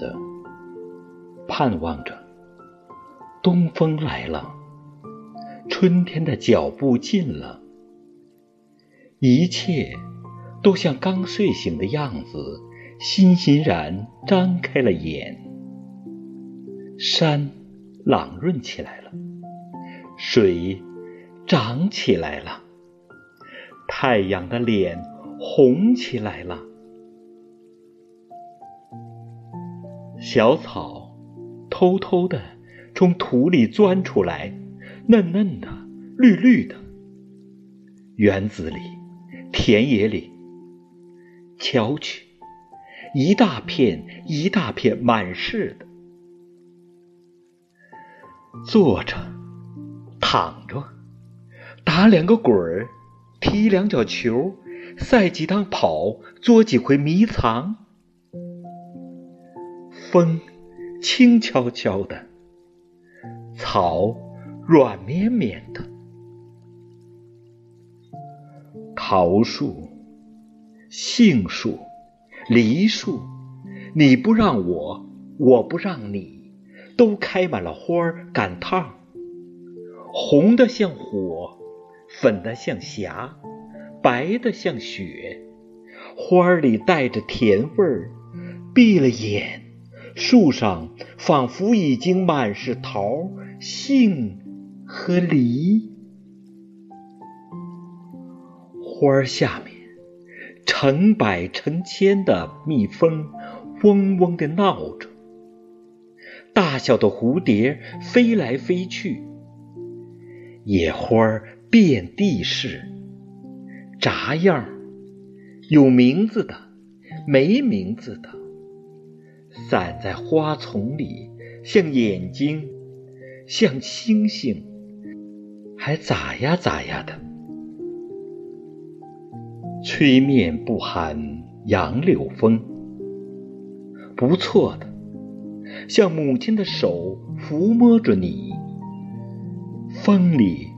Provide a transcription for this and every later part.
着，盼望着。东风来了，春天的脚步近了，一切都像刚睡醒的样子，欣欣然张开了眼。山朗润起来了，水涨起来了，太阳的脸红起来了，小草偷偷的。从土里钻出来，嫩嫩的，绿绿的。园子里，田野里，瞧去，一大片一大片，满是的。坐着，躺着，打两个滚儿，踢两脚球，赛几趟跑，捉几回迷藏。风，轻悄悄的。草软绵绵的，桃树、杏树、梨树，你不让我，我不让你，都开满了花儿，赶趟，红的像火，粉的像霞，白的像雪，花儿里带着甜味儿，闭了眼。树上仿佛已经满是桃、杏和梨，花儿下面成百成千的蜜蜂嗡嗡的闹着，大小的蝴蝶飞来飞去，野花遍地是，杂样儿有名字的，没名字的。散在花丛里，像眼睛，像星星，还咋呀咋呀的。吹面不寒杨柳风，不错的，像母亲的手抚摸着你。风里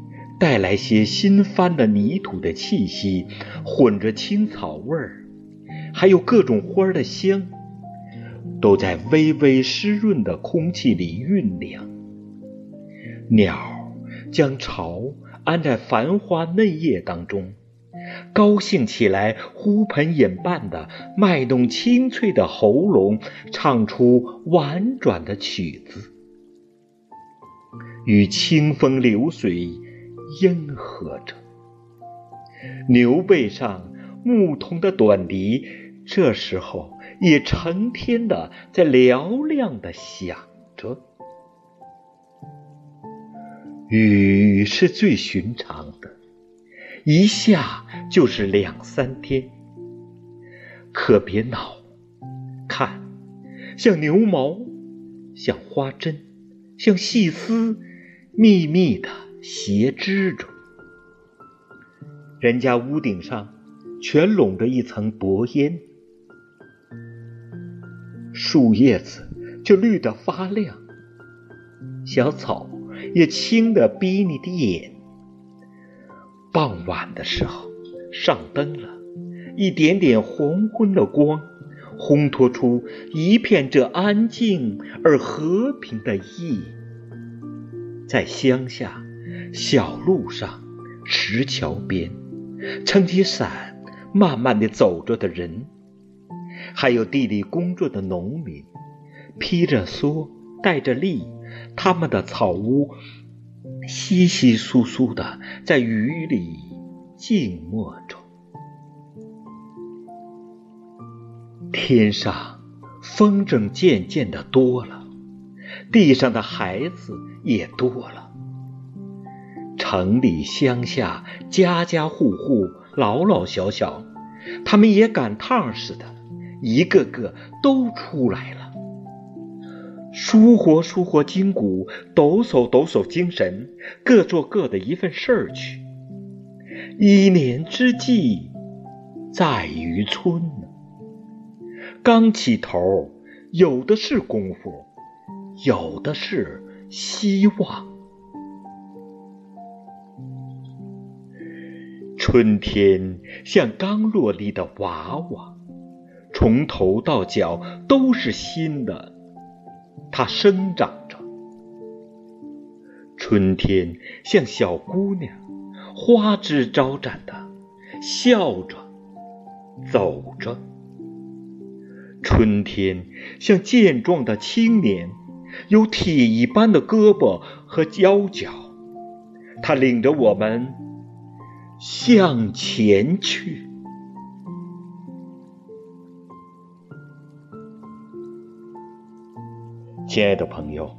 带来些新翻的泥土的气息，混着青草味儿，还有各种花的香。都在微微湿润的空气里酝酿。鸟将巢安在繁花嫩叶当中，高兴起来，呼朋引伴的卖弄清脆的喉咙，唱出婉转的曲子，与清风流水应和着。牛背上牧童的短笛，这时候。也成天的在嘹亮的响着，雨是最寻常的，一下就是两三天。可别恼，看，像牛毛，像花针，像细丝，密密的斜织着。人家屋顶上全笼着一层薄烟。树叶子就绿得发亮，小草也青得逼你的眼。傍晚的时候，上灯了，一点点黄昏的光，烘托出一片这安静而和平的夜。在乡下小路上、石桥边，撑起伞，慢慢地走着的人。还有地里工作的农民，披着蓑，戴着笠，他们的草屋稀稀疏疏的，在雨里静默着。天上风筝渐渐的多了，地上的孩子也多了。城里乡下，家家户户，老老小小，他们也赶趟似的。一个个都出来了，舒活舒活筋骨，抖擞抖擞精神，各做各的一份事儿去。一年之计在于春，刚起头，有的是功夫，有的是希望。春天像刚落地的娃娃。从头到脚都是新的，它生长着。春天像小姑娘，花枝招展的笑着走着。春天像健壮的青年，有铁一般的胳膊和腰脚，他领着我们向前去。亲爱的朋友，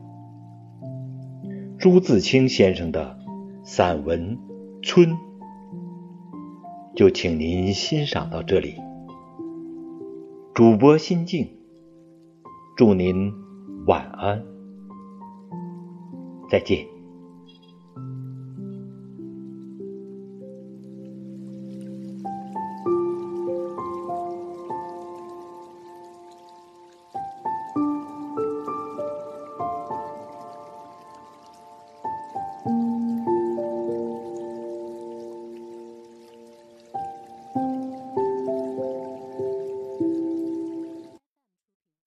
朱自清先生的散文《春》，就请您欣赏到这里。主播心静，祝您晚安，再见。